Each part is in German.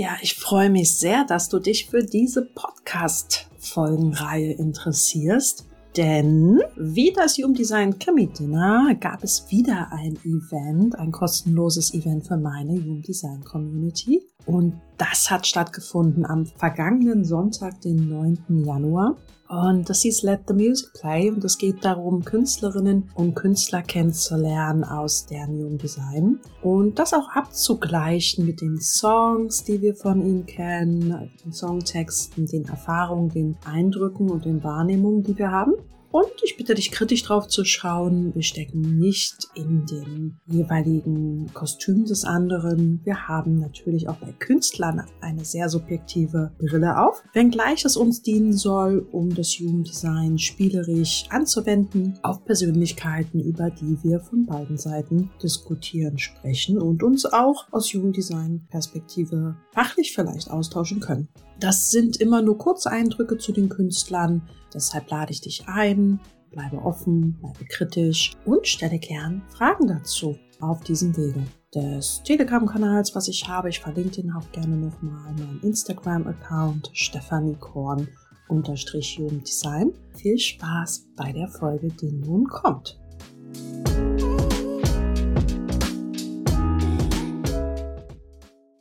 Ja, ich freue mich sehr, dass du dich für diese Podcast-Folgenreihe interessierst. Denn wie das Human Design Chemie Dinner gab es wieder ein Event, ein kostenloses Event für meine Human Design Community. Und das hat stattgefunden am vergangenen Sonntag, den 9. Januar. Und das hieß Let the Music Play und es geht darum, Künstlerinnen und Künstler kennenzulernen aus deren Human Design und das auch abzugleichen mit den Songs, die wir von ihnen kennen, den Songtexten, den Erfahrungen, den Eindrücken und den Wahrnehmungen, die wir haben. Und ich bitte dich kritisch drauf zu schauen. Wir stecken nicht in den jeweiligen Kostüm des anderen. Wir haben natürlich auch bei Künstlern eine sehr subjektive Brille auf, wenngleich es uns dienen soll, um das Jugenddesign spielerisch anzuwenden auf Persönlichkeiten, über die wir von beiden Seiten diskutieren, sprechen und uns auch aus Jugenddesign-Perspektive fachlich vielleicht austauschen können. Das sind immer nur kurze Eindrücke zu den Künstlern. Deshalb lade ich dich ein, bleibe offen, bleibe kritisch und stelle gern Fragen dazu auf diesem Wege des Telegram-Kanals, was ich habe. Ich verlinke den auch gerne nochmal meinen Instagram-Account Stefanie Korn unterstrich Jugenddesign. Viel Spaß bei der Folge, die nun kommt.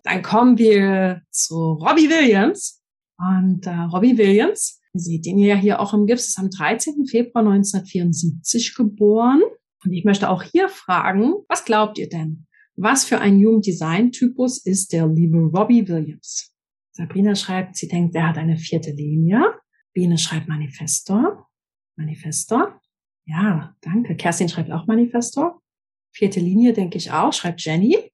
Dann kommen wir zu Robbie Williams. Und äh, Robbie Williams, ihr seht ihn ja hier auch im Gips, ist am 13. Februar 1974 geboren. Und ich möchte auch hier fragen, was glaubt ihr denn? Was für ein Human Design Typus ist der liebe Robbie Williams? Sabrina schreibt, sie denkt, er hat eine vierte Linie. Biene schreibt Manifestor. Manifestor. Ja, danke. Kerstin schreibt auch Manifestor. Vierte Linie denke ich auch, schreibt Jenny.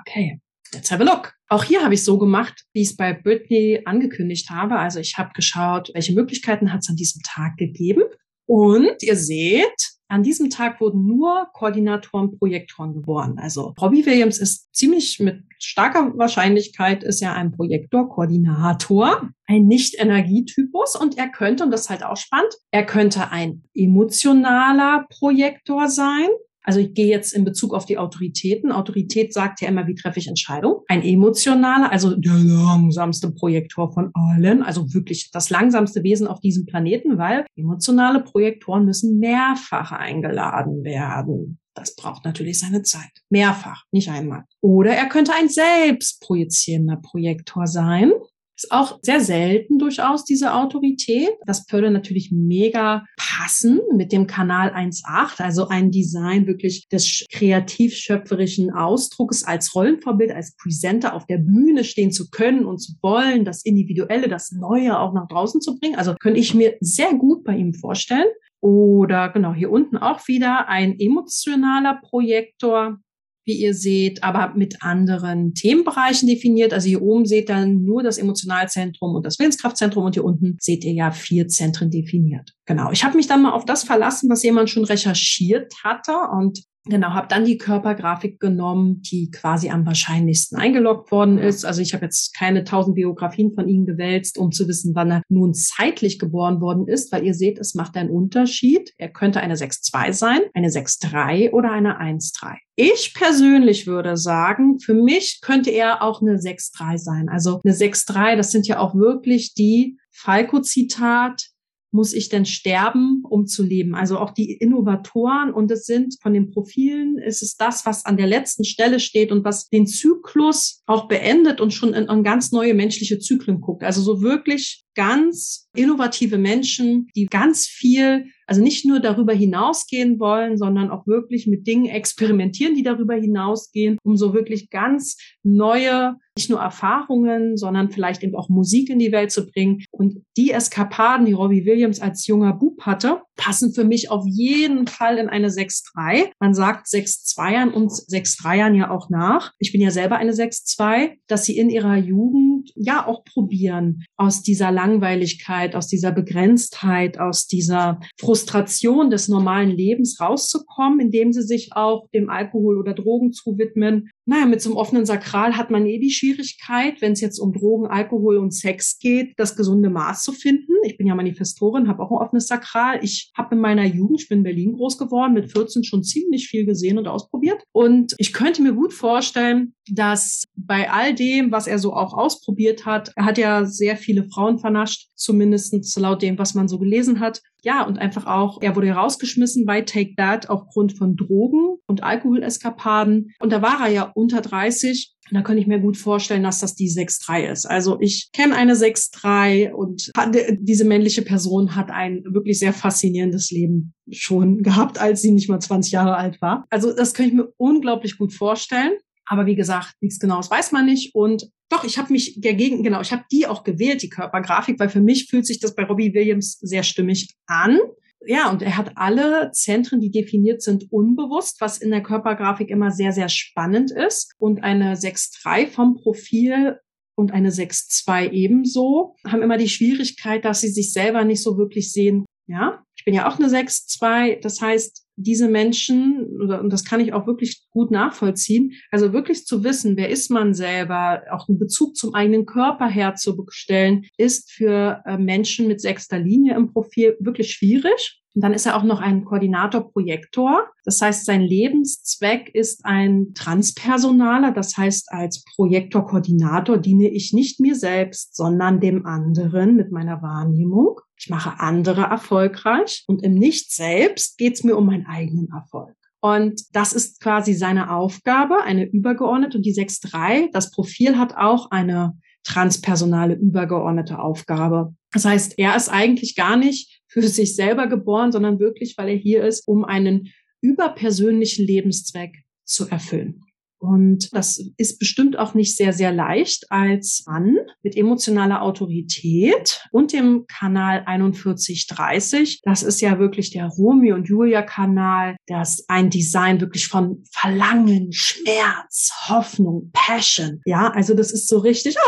Okay. Let's have a look. Auch hier habe ich so gemacht, wie ich es bei Britney angekündigt habe. Also ich habe geschaut, welche Möglichkeiten hat es an diesem Tag gegeben. Und ihr seht, an diesem Tag wurden nur Koordinatoren, Projektoren geboren. Also Robbie Williams ist ziemlich mit starker Wahrscheinlichkeit ist ja ein Projektor, Koordinator, ein Nicht-Energietypus und er könnte, und das ist halt auch spannend, er könnte ein emotionaler Projektor sein. Also ich gehe jetzt in Bezug auf die Autoritäten. Autorität sagt ja immer, wie treffe ich Entscheidungen. Ein emotionaler, also der langsamste Projektor von allen, also wirklich das langsamste Wesen auf diesem Planeten, weil emotionale Projektoren müssen mehrfach eingeladen werden. Das braucht natürlich seine Zeit. Mehrfach, nicht einmal. Oder er könnte ein selbst projizierender Projektor sein. Ist auch sehr selten durchaus diese Autorität. Das würde natürlich mega passen mit dem Kanal 1.8, also ein Design wirklich des kreativ-schöpferischen Ausdrucks als Rollenvorbild, als Presenter auf der Bühne stehen zu können und zu wollen, das Individuelle, das Neue auch nach draußen zu bringen. Also könnte ich mir sehr gut bei ihm vorstellen. Oder genau hier unten auch wieder ein emotionaler Projektor, wie ihr seht, aber mit anderen Themenbereichen definiert. Also hier oben seht ihr nur das Emotionalzentrum und das Willenskraftzentrum und hier unten seht ihr ja vier Zentren definiert. Genau. Ich habe mich dann mal auf das verlassen, was jemand schon recherchiert hatte und Genau, habe dann die Körpergrafik genommen, die quasi am wahrscheinlichsten eingeloggt worden ist. Also ich habe jetzt keine tausend Biografien von ihm gewälzt, um zu wissen, wann er nun zeitlich geboren worden ist, weil ihr seht, es macht einen Unterschied. Er könnte eine 6-2 sein, eine 6-3 oder eine 1-3. Ich persönlich würde sagen, für mich könnte er auch eine 6-3 sein. Also eine 6-3, das sind ja auch wirklich die Falco-Zitat, muss ich denn sterben, um zu leben? Also auch die Innovatoren und es sind von den Profilen, ist es das, was an der letzten Stelle steht und was den Zyklus auch beendet und schon in, in ganz neue menschliche Zyklen guckt. Also so wirklich ganz innovative Menschen, die ganz viel, also nicht nur darüber hinausgehen wollen, sondern auch wirklich mit Dingen experimentieren, die darüber hinausgehen, um so wirklich ganz neue, nicht nur Erfahrungen, sondern vielleicht eben auch Musik in die Welt zu bringen. Und die Eskapaden, die Robbie Williams als junger Bub hatte, passen für mich auf jeden Fall in eine 6-3. Man sagt 6-2ern und 6-3ern ja auch nach. Ich bin ja selber eine 6-2, dass sie in ihrer Jugend ja auch probieren, aus dieser Langweiligkeit, aus dieser Begrenztheit, aus dieser Frustration des normalen Lebens rauszukommen, indem sie sich auch dem Alkohol oder Drogen zuwidmen. Naja, mit so einem offenen Sakral hat man eh die Schwierigkeit, wenn es jetzt um Drogen, Alkohol und Sex geht, das gesunde Maß zu finden. Ich bin ja Manifestorin, habe auch ein offenes Sakral. Ich habe in meiner Jugend, ich bin in Berlin groß geworden, mit 14 schon ziemlich viel gesehen und ausprobiert. Und ich könnte mir gut vorstellen, dass bei all dem, was er so auch ausprobiert hat, er hat ja sehr viele Frauen vernascht, zumindest laut dem, was man so gelesen hat. Ja, und einfach auch, er wurde rausgeschmissen bei Take That aufgrund von Drogen und Alkoholeskapaden. Und da war er ja unter 30. Da könnte ich mir gut vorstellen, dass das die 6-3 ist. Also ich kenne eine 6-3 und diese männliche Person hat ein wirklich sehr faszinierendes Leben schon gehabt, als sie nicht mal 20 Jahre alt war. Also das könnte ich mir unglaublich gut vorstellen. Aber wie gesagt, nichts Genaues weiß man nicht. Und doch, ich habe mich dagegen, genau, ich habe die auch gewählt, die Körpergrafik, weil für mich fühlt sich das bei Robbie Williams sehr stimmig an. Ja, und er hat alle Zentren, die definiert sind, unbewusst, was in der Körpergrafik immer sehr, sehr spannend ist. Und eine 6-3 vom Profil und eine 6-2 ebenso haben immer die Schwierigkeit, dass sie sich selber nicht so wirklich sehen. Ja, ich bin ja auch eine 6-2. Das heißt, diese Menschen, und das kann ich auch wirklich gut nachvollziehen, also wirklich zu wissen, wer ist man selber, auch einen Bezug zum eigenen Körper herzustellen, ist für äh, Menschen mit sechster Linie im Profil wirklich schwierig. Und dann ist er auch noch ein Koordinator-Projektor. Das heißt, sein Lebenszweck ist ein transpersonaler. Das heißt, als Projektor-Koordinator diene ich nicht mir selbst, sondern dem anderen mit meiner Wahrnehmung. Ich mache andere erfolgreich und im Nicht selbst geht es mir um meinen eigenen Erfolg. Und das ist quasi seine Aufgabe, eine übergeordnete. Und die 6.3, das Profil hat auch eine transpersonale übergeordnete Aufgabe. Das heißt, er ist eigentlich gar nicht für sich selber geboren, sondern wirklich, weil er hier ist, um einen überpersönlichen Lebenszweck zu erfüllen. Und das ist bestimmt auch nicht sehr, sehr leicht als Mann mit emotionaler Autorität und dem Kanal 4130. Das ist ja wirklich der Romeo und Julia Kanal. Das ein Design wirklich von Verlangen, Schmerz, Hoffnung, Passion. Ja, also das ist so richtig.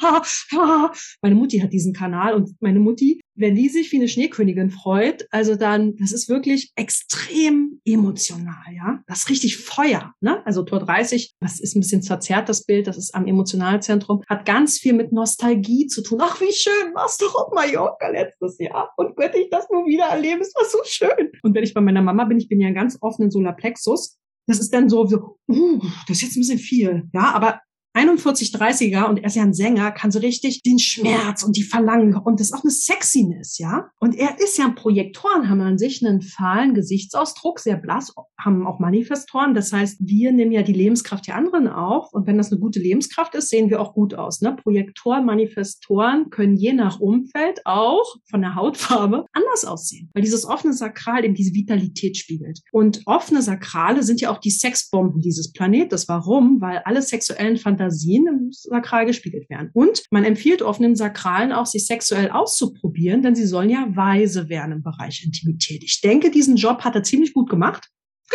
Ah, ah, uh. Meine Mutti hat diesen Kanal und meine Mutti wenn die sich wie eine Schneekönigin freut, also dann, das ist wirklich extrem emotional, ja. Das ist richtig Feuer, ne? Also Tor 30, das ist ein bisschen verzerrt, das Bild, das ist am Emotionalzentrum, hat ganz viel mit Nostalgie zu tun. Ach, wie schön, warst du auf Mallorca letztes Jahr? Und könnte ich das nur wieder erleben? Es war so schön. Und wenn ich bei meiner Mama bin, ich bin ja ganz offen in Solarplexus, das ist dann so, so uh, das ist jetzt ein bisschen viel. Ja, aber 41, 30er und er ist ja ein Sänger, kann so richtig den Schmerz und die Verlangen und das ist auch eine Sexiness, ja. Und er ist ja ein Projektoren, haben an sich einen fahlen Gesichtsausdruck, sehr blass, haben auch Manifestoren. Das heißt, wir nehmen ja die Lebenskraft der anderen auf und wenn das eine gute Lebenskraft ist, sehen wir auch gut aus. Ne? Projektoren, Manifestoren können je nach Umfeld auch von der Hautfarbe anders aussehen, weil dieses offene Sakral eben diese Vitalität spiegelt. Und offene Sakrale sind ja auch die Sexbomben dieses Planetes. Warum? Weil alle sexuellen Fantasien Fantasien im Sakral gespiegelt werden. Und man empfiehlt offenen Sakralen auch, sich sexuell auszuprobieren, denn sie sollen ja weise werden im Bereich Intimität. Ich denke, diesen Job hat er ziemlich gut gemacht.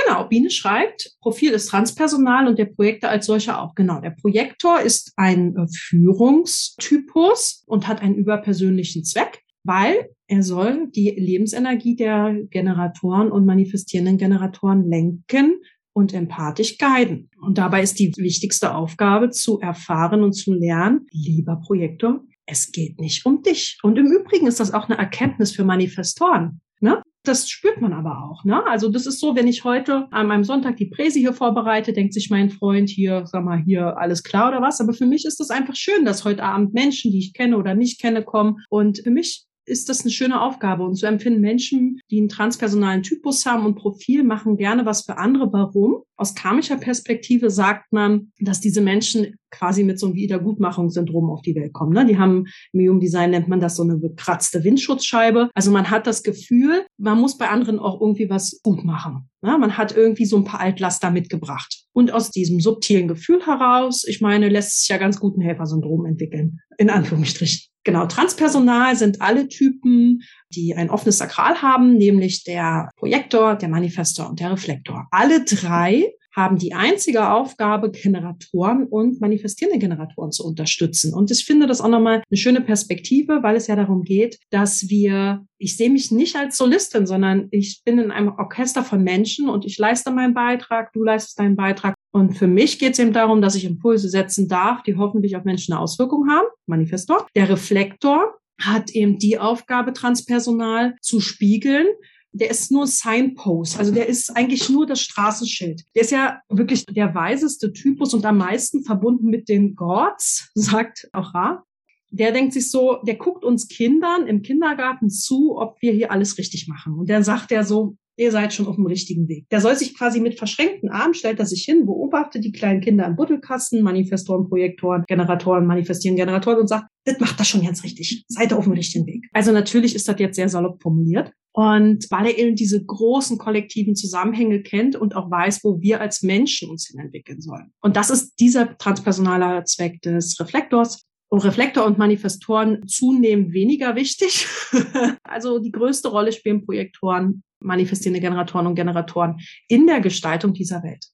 Genau, Biene schreibt, Profil ist transpersonal und der Projektor als solcher auch. Genau, der Projektor ist ein äh, Führungstypus und hat einen überpersönlichen Zweck, weil er soll die Lebensenergie der Generatoren und manifestierenden Generatoren lenken und empathisch guiden. Und dabei ist die wichtigste Aufgabe zu erfahren und zu lernen, lieber Projektor, es geht nicht um dich. Und im Übrigen ist das auch eine Erkenntnis für Manifestoren. Ne? Das spürt man aber auch. Ne? Also das ist so, wenn ich heute an meinem Sonntag die Präse hier vorbereite, denkt sich mein Freund hier, sag mal, hier alles klar oder was. Aber für mich ist das einfach schön, dass heute Abend Menschen, die ich kenne oder nicht kenne, kommen. Und für mich ist das eine schöne Aufgabe. Und so empfinden Menschen, die einen transpersonalen Typus haben und Profil, machen gerne was für andere. Warum? Aus karmischer Perspektive sagt man, dass diese Menschen quasi mit so einem Wiedergutmachungssyndrom auf die Welt kommen. Ne? Die haben im Human Design nennt man das so eine bekratzte Windschutzscheibe. Also man hat das Gefühl, man muss bei anderen auch irgendwie was gut machen. Ne? Man hat irgendwie so ein paar Altlaster mitgebracht. Und aus diesem subtilen Gefühl heraus, ich meine, lässt sich ja ganz gut ein Helfersyndrom entwickeln. In Anführungsstrichen. Genau, transpersonal sind alle Typen, die ein offenes Sakral haben, nämlich der Projektor, der Manifestor und der Reflektor. Alle drei haben die einzige Aufgabe, Generatoren und manifestierende Generatoren zu unterstützen. Und ich finde das auch nochmal eine schöne Perspektive, weil es ja darum geht, dass wir, ich sehe mich nicht als Solistin, sondern ich bin in einem Orchester von Menschen und ich leiste meinen Beitrag, du leistest deinen Beitrag. Und für mich geht es eben darum, dass ich Impulse setzen darf, die hoffentlich auf Menschen eine Auswirkung haben. Manifestor. Der Reflektor hat eben die Aufgabe, transpersonal zu spiegeln der ist nur Signpost. Also der ist eigentlich nur das Straßenschild. Der ist ja wirklich der weiseste Typus und am meisten verbunden mit den Gods, sagt auch Ra. Der denkt sich so, der guckt uns Kindern im Kindergarten zu, ob wir hier alles richtig machen. Und dann sagt er so, ihr seid schon auf dem richtigen Weg. Der soll sich quasi mit verschränkten Armen, stellt er sich hin, beobachtet die kleinen Kinder im Buddelkasten, Manifestoren, Projektoren, Generatoren, manifestieren Generatoren und sagt, das macht das schon ganz richtig. Seid ihr auf dem richtigen Weg. Also natürlich ist das jetzt sehr salopp formuliert. Und weil er eben diese großen kollektiven Zusammenhänge kennt und auch weiß, wo wir als Menschen uns hin entwickeln sollen. Und das ist dieser transpersonale Zweck des Reflektors. Und Reflektor und Manifestoren zunehmend weniger wichtig. also die größte Rolle spielen Projektoren manifestierende Generatoren und Generatoren in der Gestaltung dieser Welt.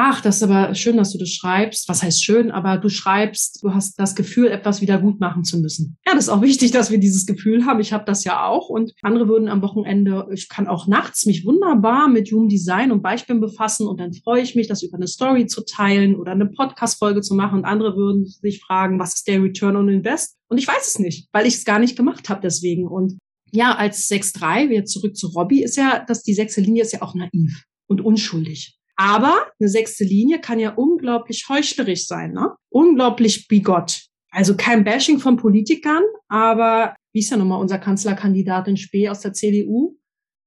Ach, das ist aber schön, dass du das schreibst. Was heißt schön? Aber du schreibst, du hast das Gefühl, etwas wieder gut machen zu müssen. Ja, das ist auch wichtig, dass wir dieses Gefühl haben. Ich habe das ja auch. Und andere würden am Wochenende, ich kann auch nachts mich wunderbar mit Human Design und Beispielen befassen. Und dann freue ich mich, das über eine Story zu teilen oder eine Podcast-Folge zu machen. Und andere würden sich fragen, was ist der Return on Invest? Und ich weiß es nicht, weil ich es gar nicht gemacht habe deswegen. Und ja, als 6-3, wieder zurück zu Robbie, ist ja, dass die sechste Linie ist ja auch naiv und unschuldig. Aber eine sechste Linie kann ja unglaublich heuchlerisch sein, ne? Unglaublich bigott. Also kein Bashing von Politikern, aber wie ist ja nochmal unser Kanzlerkandidat in Spee aus der CDU?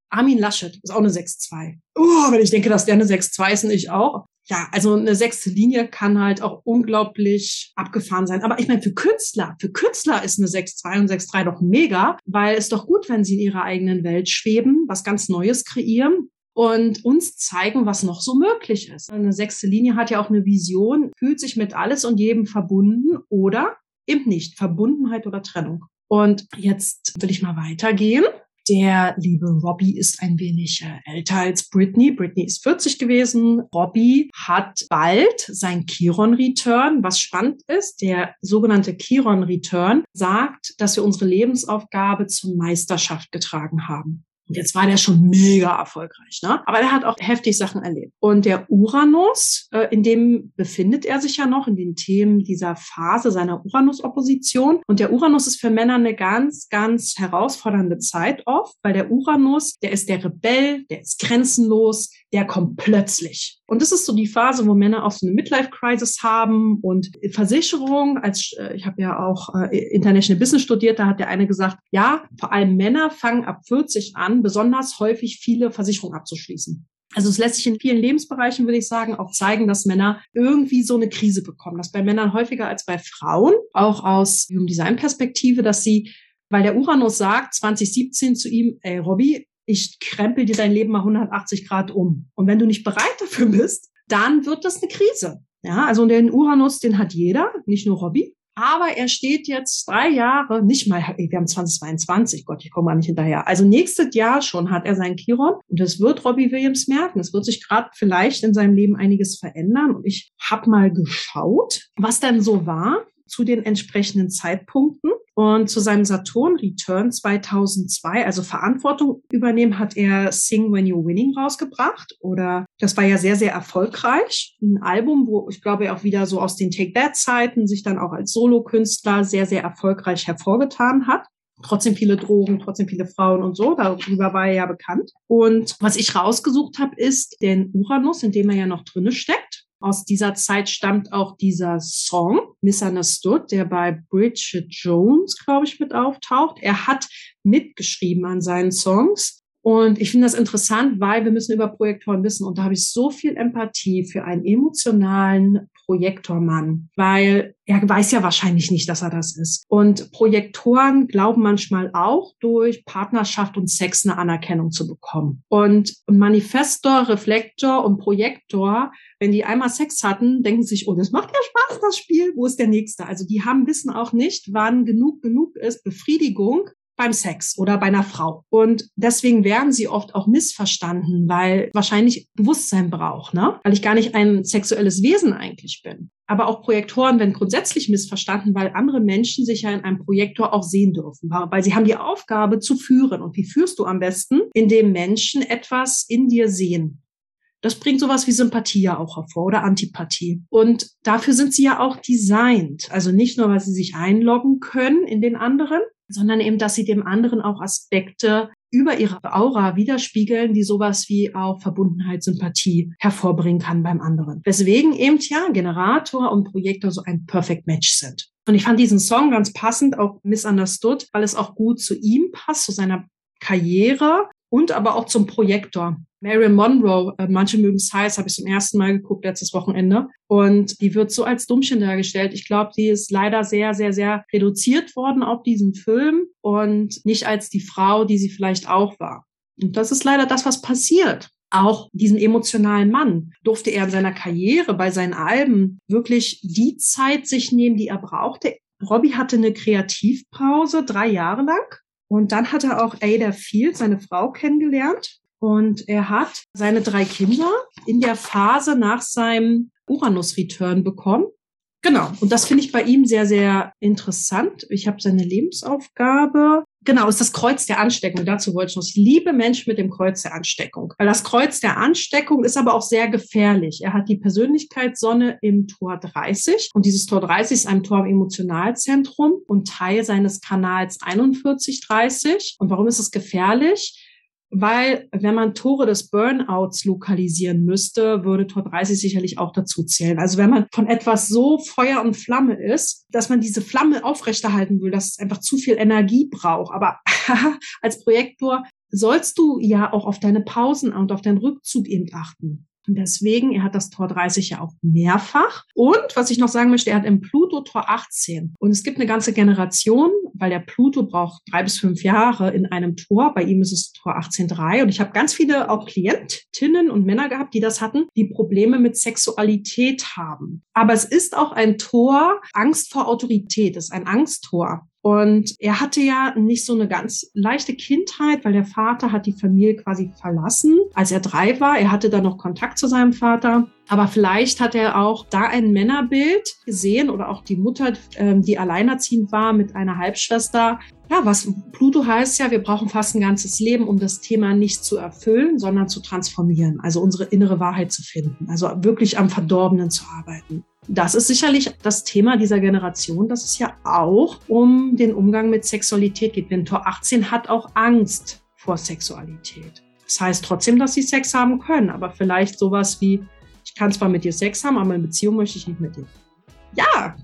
Armin Laschet ist auch eine 6-2. Oh, wenn ich denke, dass der eine 6-2 ist und ich auch ja, also eine sechste Linie kann halt auch unglaublich abgefahren sein. Aber ich meine, für Künstler, für Künstler ist eine 6-2 und 6-3 doch mega, weil es doch gut, wenn sie in ihrer eigenen Welt schweben, was ganz Neues kreieren und uns zeigen, was noch so möglich ist. Eine sechste Linie hat ja auch eine Vision, fühlt sich mit alles und jedem verbunden oder eben nicht. Verbundenheit oder Trennung. Und jetzt will ich mal weitergehen. Der liebe Robbie ist ein wenig äh, älter als Britney. Britney ist 40 gewesen. Robbie hat bald sein Chiron Return. Was spannend ist, der sogenannte Chiron Return sagt, dass wir unsere Lebensaufgabe zur Meisterschaft getragen haben. Und jetzt war der schon mega erfolgreich, ne? Aber er hat auch heftig Sachen erlebt. Und der Uranus, äh, in dem befindet er sich ja noch in den Themen dieser Phase seiner Uranus-Opposition. Und der Uranus ist für Männer eine ganz, ganz herausfordernde Zeit oft, weil der Uranus, der ist der Rebell, der ist grenzenlos, der kommt plötzlich. Und das ist so die Phase, wo Männer auch so eine Midlife-Crisis haben und Versicherung. Als äh, ich habe ja auch äh, International Business studiert, da hat der eine gesagt, ja, vor allem Männer fangen ab 40 an, besonders häufig viele Versicherungen abzuschließen. Also es lässt sich in vielen Lebensbereichen, würde ich sagen, auch zeigen, dass Männer irgendwie so eine Krise bekommen. Das bei Männern häufiger als bei Frauen, auch aus Human Design Perspektive, dass sie, weil der Uranus sagt 2017 zu ihm, ey Robby, ich krempel dir dein Leben mal 180 Grad um. Und wenn du nicht bereit dafür bist, dann wird das eine Krise. Ja, also den Uranus, den hat jeder, nicht nur Robby. Aber er steht jetzt drei Jahre, nicht mal, wir haben 2022, Gott, ich komme mal nicht hinterher. Also nächstes Jahr schon hat er seinen Chiron und das wird Robbie Williams merken. Es wird sich gerade vielleicht in seinem Leben einiges verändern. Und ich habe mal geschaut, was denn so war zu den entsprechenden Zeitpunkten. Und zu seinem Saturn-Return 2002, also Verantwortung übernehmen, hat er Sing When You're Winning rausgebracht. Oder das war ja sehr, sehr erfolgreich. Ein Album, wo ich glaube er auch wieder so aus den Take That-Zeiten sich dann auch als Solokünstler sehr, sehr erfolgreich hervorgetan hat trotzdem viele Drogen, trotzdem viele Frauen und so. Darüber war er ja bekannt. Und was ich rausgesucht habe, ist den Uranus, in dem er ja noch drinne steckt. Aus dieser Zeit stammt auch dieser Song Misunderstood, der bei Bridget Jones, glaube ich, mit auftaucht. Er hat mitgeschrieben an seinen Songs. Und ich finde das interessant, weil wir müssen über Projektoren wissen. Und da habe ich so viel Empathie für einen emotionalen Projektormann, weil er weiß ja wahrscheinlich nicht, dass er das ist. Und Projektoren glauben manchmal auch durch Partnerschaft und Sex eine Anerkennung zu bekommen. Und Manifestor, Reflektor und Projektor, wenn die einmal Sex hatten, denken sich, oh, das macht ja Spaß, das Spiel. Wo ist der nächste? Also die haben wissen auch nicht, wann genug genug ist, Befriedigung beim Sex oder bei einer Frau. Und deswegen werden sie oft auch missverstanden, weil wahrscheinlich Bewusstsein braucht, ne? Weil ich gar nicht ein sexuelles Wesen eigentlich bin. Aber auch Projektoren werden grundsätzlich missverstanden, weil andere Menschen sich ja in einem Projektor auch sehen dürfen, weil sie haben die Aufgabe zu führen. Und wie führst du am besten? Indem Menschen etwas in dir sehen. Das bringt sowas wie Sympathie ja auch hervor oder Antipathie. Und dafür sind sie ja auch designt. Also nicht nur, weil sie sich einloggen können in den anderen, sondern eben, dass sie dem anderen auch Aspekte über ihre Aura widerspiegeln, die sowas wie auch Verbundenheit, Sympathie hervorbringen kann beim anderen. Weswegen eben ja Generator und Projektor so ein Perfect Match sind. Und ich fand diesen Song ganz passend, auch Misunderstood, weil es auch gut zu ihm passt, zu seiner Karriere und aber auch zum Projektor. Marilyn Monroe, äh, manche mögen es heiß, habe ich zum ersten Mal geguckt letztes Wochenende. Und die wird so als Dummchen dargestellt. Ich glaube, die ist leider sehr, sehr, sehr reduziert worden auf diesen Film und nicht als die Frau, die sie vielleicht auch war. Und das ist leider das, was passiert. Auch diesen emotionalen Mann durfte er in seiner Karriere, bei seinen Alben wirklich die Zeit sich nehmen, die er brauchte. Robbie hatte eine Kreativpause drei Jahre lang und dann hat er auch Ada Field, seine Frau, kennengelernt. Und er hat seine drei Kinder in der Phase nach seinem Uranus-Return bekommen. Genau. Und das finde ich bei ihm sehr, sehr interessant. Ich habe seine Lebensaufgabe. Genau, ist das Kreuz der Ansteckung. Dazu wollte ich noch. Ich liebe Menschen mit dem Kreuz der Ansteckung. Weil das Kreuz der Ansteckung ist aber auch sehr gefährlich. Er hat die Persönlichkeitssonne im Tor 30. Und dieses Tor 30 ist ein Tor im Emotionalzentrum und Teil seines Kanals 4130. Und warum ist es gefährlich? Weil wenn man Tore des Burnouts lokalisieren müsste, würde Tor 30 sicherlich auch dazu zählen. Also wenn man von etwas so Feuer und Flamme ist, dass man diese Flamme aufrechterhalten will, dass es einfach zu viel Energie braucht. Aber als Projektor sollst du ja auch auf deine Pausen und auf deinen Rückzug eben achten. Und deswegen, er hat das Tor 30 ja auch mehrfach. Und was ich noch sagen möchte, er hat im Pluto Tor 18. Und es gibt eine ganze Generation, weil der Pluto braucht drei bis fünf Jahre in einem Tor. Bei ihm ist es Tor 18.3. Und ich habe ganz viele auch Klientinnen und Männer gehabt, die das hatten, die Probleme mit Sexualität haben. Aber es ist auch ein Tor Angst vor Autorität. Es ist ein Angsttor. Und er hatte ja nicht so eine ganz leichte Kindheit, weil der Vater hat die Familie quasi verlassen, als er drei war. Er hatte dann noch Kontakt zu seinem Vater. Aber vielleicht hat er auch da ein Männerbild gesehen oder auch die Mutter, ähm, die alleinerziehend war mit einer Halbschwester. Ja, was Pluto heißt ja, wir brauchen fast ein ganzes Leben, um das Thema nicht zu erfüllen, sondern zu transformieren. Also unsere innere Wahrheit zu finden. Also wirklich am Verdorbenen zu arbeiten das ist sicherlich das Thema dieser Generation, dass es ja auch um den Umgang mit Sexualität geht. Denn Tor 18 hat auch Angst vor Sexualität. Das heißt trotzdem, dass sie Sex haben können, aber vielleicht sowas wie, ich kann zwar mit dir Sex haben, aber in Beziehung möchte ich nicht mit dir. Ja,